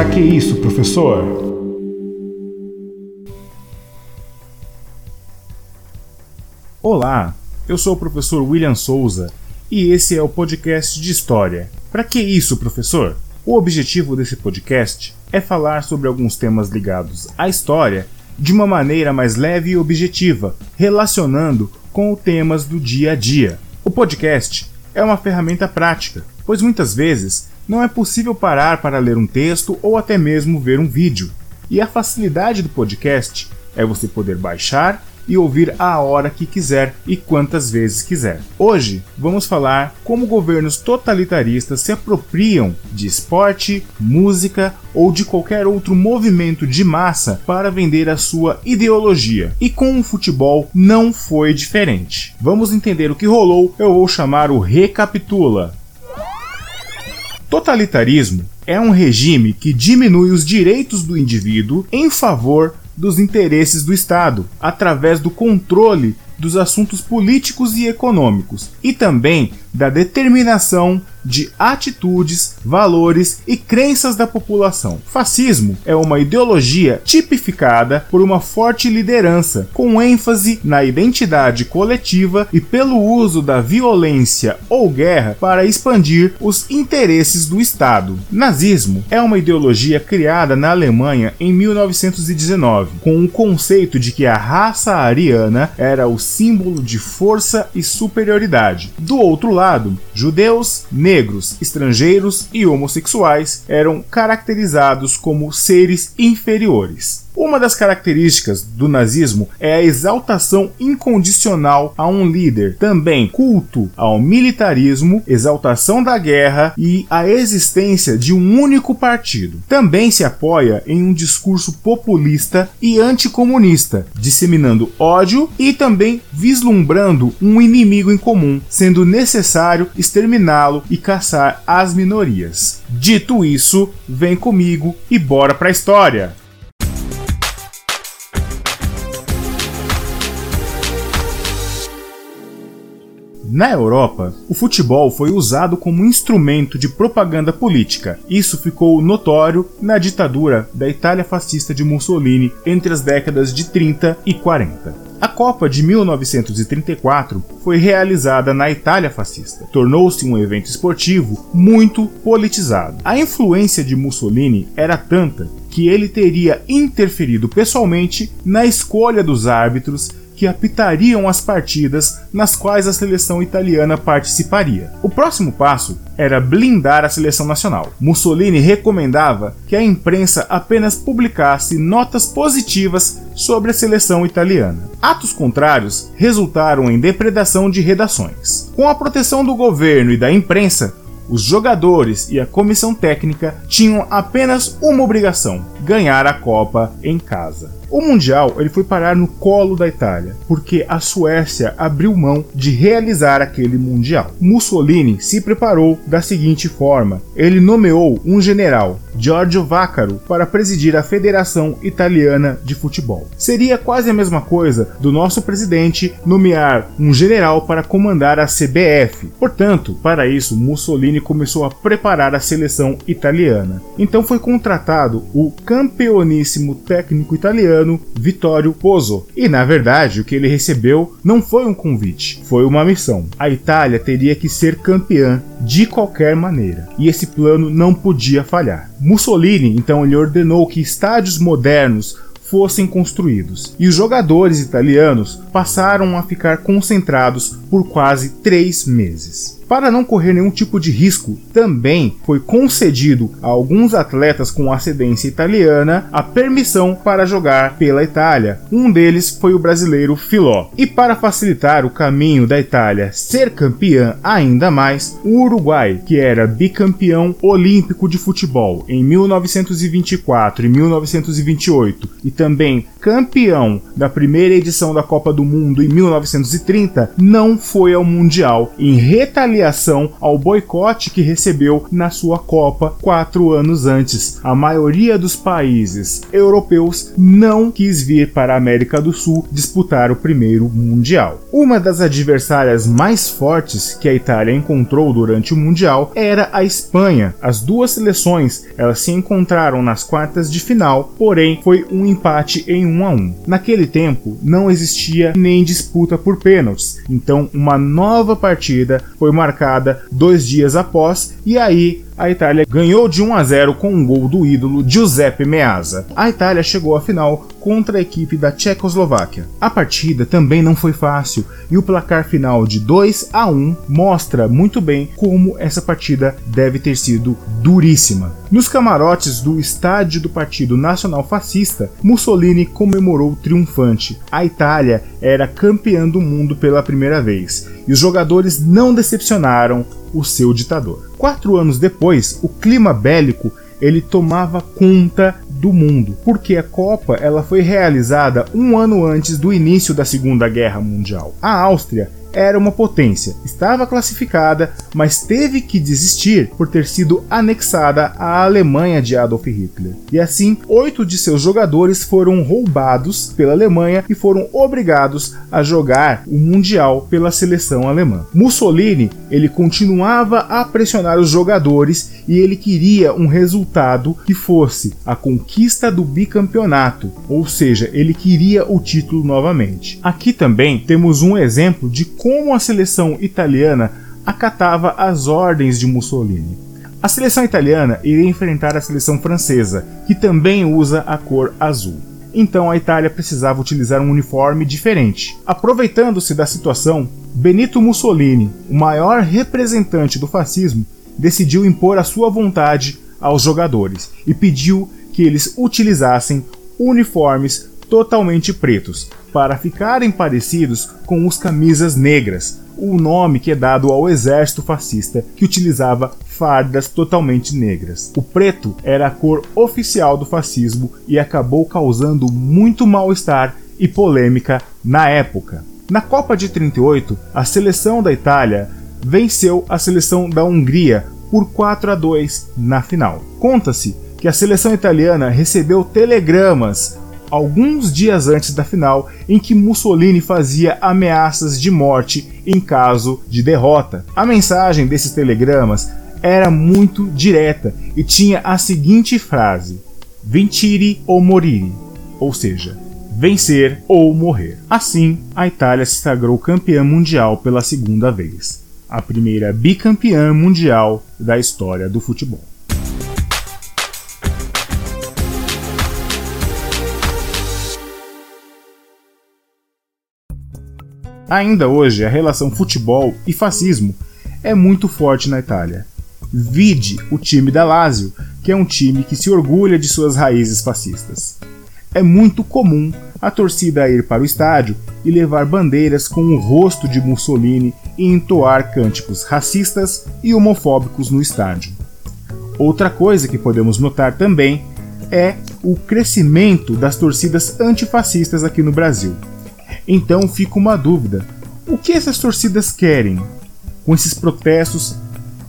Para que isso, professor? Olá, eu sou o professor William Souza e esse é o podcast de História. Para que isso, professor? O objetivo desse podcast é falar sobre alguns temas ligados à história de uma maneira mais leve e objetiva, relacionando com temas do dia a dia. O podcast é uma ferramenta prática, pois muitas vezes não é possível parar para ler um texto ou até mesmo ver um vídeo. E a facilidade do podcast é você poder baixar e ouvir a hora que quiser e quantas vezes quiser. Hoje vamos falar como governos totalitaristas se apropriam de esporte, música ou de qualquer outro movimento de massa para vender a sua ideologia. E com o futebol não foi diferente. Vamos entender o que rolou, eu vou chamar o Recapitula. Totalitarismo é um regime que diminui os direitos do indivíduo em favor dos interesses do Estado, através do controle dos assuntos políticos e econômicos, e também da determinação de atitudes, valores e crenças da população. Fascismo é uma ideologia tipificada por uma forte liderança, com ênfase na identidade coletiva e pelo uso da violência ou guerra para expandir os interesses do Estado. Nazismo é uma ideologia criada na Alemanha em 1919, com o conceito de que a raça ariana era o símbolo de força e superioridade. Do outro lado, judeus, negros, estrangeiros e homossexuais eram caracterizados como seres inferiores. Uma das características do nazismo é a exaltação incondicional a um líder, também culto ao militarismo, exaltação da guerra e a existência de um único partido. Também se apoia em um discurso populista e anticomunista, disseminando ódio e também vislumbrando um inimigo em comum, sendo necessário exterminá-lo e caçar as minorias. Dito isso, vem comigo e bora pra história! Na Europa, o futebol foi usado como instrumento de propaganda política. Isso ficou notório na ditadura da Itália fascista de Mussolini entre as décadas de 30 e 40. A Copa de 1934 foi realizada na Itália fascista. Tornou-se um evento esportivo muito politizado. A influência de Mussolini era tanta que ele teria interferido pessoalmente na escolha dos árbitros que apitariam as partidas nas quais a seleção italiana participaria. O próximo passo era blindar a seleção nacional. Mussolini recomendava que a imprensa apenas publicasse notas positivas sobre a seleção italiana. Atos contrários resultaram em depredação de redações. Com a proteção do governo e da imprensa, os jogadores e a comissão técnica tinham apenas uma obrigação: ganhar a Copa em casa. O Mundial ele foi parar no colo da Itália, porque a Suécia abriu mão de realizar aquele Mundial. Mussolini se preparou da seguinte forma: ele nomeou um general, Giorgio Vaccaro, para presidir a Federação Italiana de Futebol. Seria quase a mesma coisa do nosso presidente nomear um general para comandar a CBF. Portanto, para isso, Mussolini começou a preparar a seleção italiana. Então foi contratado o campeoníssimo técnico italiano italiano Vittorio Pozzo. E na verdade, o que ele recebeu não foi um convite, foi uma missão. A Itália teria que ser campeã de qualquer maneira, e esse plano não podia falhar. Mussolini então ele ordenou que estádios modernos fossem construídos, e os jogadores italianos passaram a ficar concentrados por quase três meses. Para não correr nenhum tipo de risco, também foi concedido a alguns atletas com ascendência italiana a permissão para jogar pela Itália. Um deles foi o brasileiro Filó. E para facilitar o caminho da Itália ser campeã ainda mais, o Uruguai, que era bicampeão olímpico de futebol em 1924 e 1928 e também campeão da primeira edição da Copa do Mundo em 1930, não foi ao Mundial, em retaliação ao boicote que recebeu na sua Copa quatro anos antes. A maioria dos países europeus não quis vir para a América do Sul disputar o primeiro Mundial. Uma das adversárias mais fortes que a Itália encontrou durante o Mundial era a Espanha. As duas seleções elas se encontraram nas quartas de final, porém foi um empate em 1 a 1. Naquele tempo não existia nem disputa por pênaltis, então uma nova partida foi marcada dois dias após e aí a Itália ganhou de 1 a 0 com um gol do ídolo Giuseppe Meazza. A Itália chegou à final contra a equipe da Tchecoslováquia. A partida também não foi fácil e o placar final de 2 a 1 mostra muito bem como essa partida deve ter sido duríssima. Nos camarotes do estádio do Partido Nacional Fascista, Mussolini comemorou triunfante. A Itália era campeã do mundo pela primeira vez e os jogadores não decepcionaram o seu ditador. Quatro anos depois, o clima bélico ele tomava conta do mundo, porque a Copa ela foi realizada um ano antes do início da Segunda Guerra Mundial. A Áustria era uma potência, estava classificada, mas teve que desistir por ter sido anexada à Alemanha de Adolf Hitler. E assim, oito de seus jogadores foram roubados pela Alemanha e foram obrigados a jogar o Mundial pela seleção alemã. Mussolini ele continuava a pressionar os jogadores e ele queria um resultado que fosse a conquista do bicampeonato, ou seja, ele queria o título novamente. Aqui também temos um exemplo de como a seleção italiana acatava as ordens de Mussolini. A seleção italiana iria enfrentar a seleção francesa, que também usa a cor azul. Então a Itália precisava utilizar um uniforme diferente. Aproveitando-se da situação, Benito Mussolini, o maior representante do fascismo, decidiu impor a sua vontade aos jogadores e pediu que eles utilizassem uniformes totalmente pretos, para ficarem parecidos com os camisas negras, o nome que é dado ao exército fascista que utilizava fardas totalmente negras. O preto era a cor oficial do fascismo e acabou causando muito mal-estar e polêmica na época. Na Copa de 38, a seleção da Itália venceu a seleção da Hungria por 4 a 2 na final. Conta-se que a seleção italiana recebeu telegramas alguns dias antes da final, em que Mussolini fazia ameaças de morte em caso de derrota. A mensagem desses telegramas era muito direta e tinha a seguinte frase: Vincere ou morire, ou seja, vencer ou morrer. Assim, a Itália se sagrou campeã mundial pela segunda vez, a primeira bicampeã mundial da história do futebol. Ainda hoje, a relação futebol e fascismo é muito forte na Itália. Vide o time da Lazio, que é um time que se orgulha de suas raízes fascistas. É muito comum a torcida ir para o estádio e levar bandeiras com o rosto de Mussolini e entoar cânticos racistas e homofóbicos no estádio. Outra coisa que podemos notar também é o crescimento das torcidas antifascistas aqui no Brasil. Então fica uma dúvida: o que essas torcidas querem com esses protestos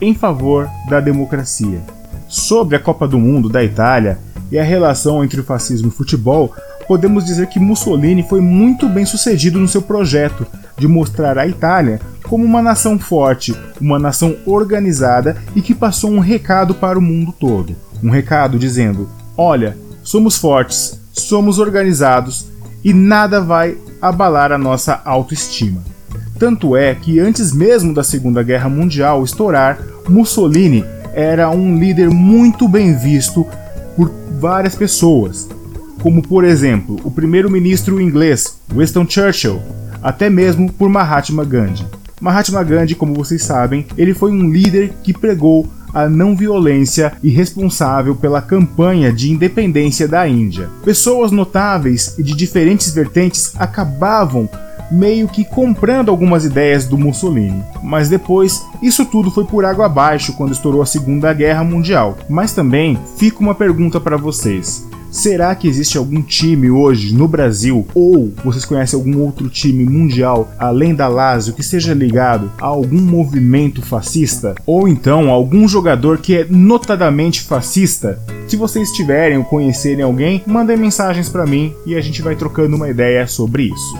em favor da democracia? Sobre a Copa do Mundo da Itália e a relação entre o fascismo e o futebol, podemos dizer que Mussolini foi muito bem sucedido no seu projeto de mostrar a Itália como uma nação forte, uma nação organizada e que passou um recado para o mundo todo. Um recado dizendo: olha, somos fortes, somos organizados e nada vai abalar a nossa autoestima. Tanto é que antes mesmo da Segunda Guerra Mundial estourar, Mussolini era um líder muito bem visto por várias pessoas, como por exemplo o primeiro-ministro inglês Winston Churchill, até mesmo por Mahatma Gandhi. Mahatma Gandhi, como vocês sabem, ele foi um líder que pregou a não violência e responsável pela campanha de independência da Índia. Pessoas notáveis e de diferentes vertentes acabavam meio que comprando algumas ideias do Mussolini. Mas depois, isso tudo foi por água abaixo quando estourou a Segunda Guerra Mundial. Mas também fica uma pergunta para vocês. Será que existe algum time hoje no Brasil ou vocês conhecem algum outro time mundial além da Lazio que seja ligado a algum movimento fascista? Ou então algum jogador que é notadamente fascista? Se vocês tiverem ou conhecerem alguém, mandem mensagens para mim e a gente vai trocando uma ideia sobre isso.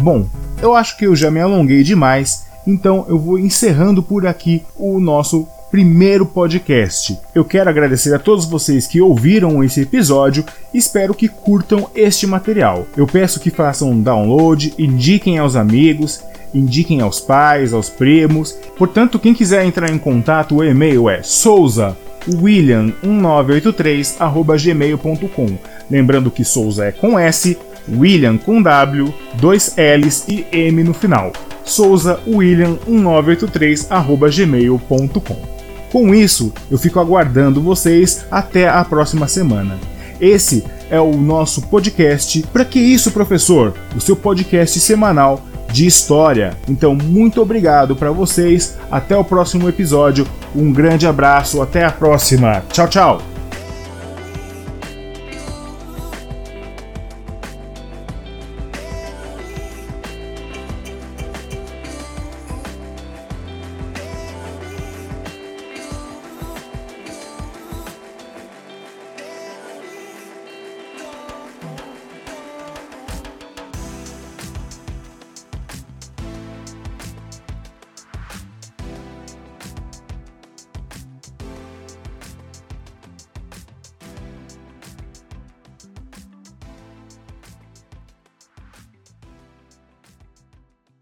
Bom, eu acho que eu já me alonguei demais, então eu vou encerrando por aqui o nosso primeiro podcast. Eu quero agradecer a todos vocês que ouviram esse episódio e espero que curtam este material. Eu peço que façam um download, indiquem aos amigos, indiquem aos pais, aos primos. Portanto, quem quiser entrar em contato, o e-mail é souzawilliam1983@gmail.com. Lembrando que Souza é com S, William com W, dois L's e M no final. souzawilliam1983@gmail.com. Com isso, eu fico aguardando vocês até a próxima semana. Esse é o nosso podcast. Para que isso, professor? O seu podcast semanal de história. Então, muito obrigado para vocês. Até o próximo episódio. Um grande abraço. Até a próxima. Tchau, tchau.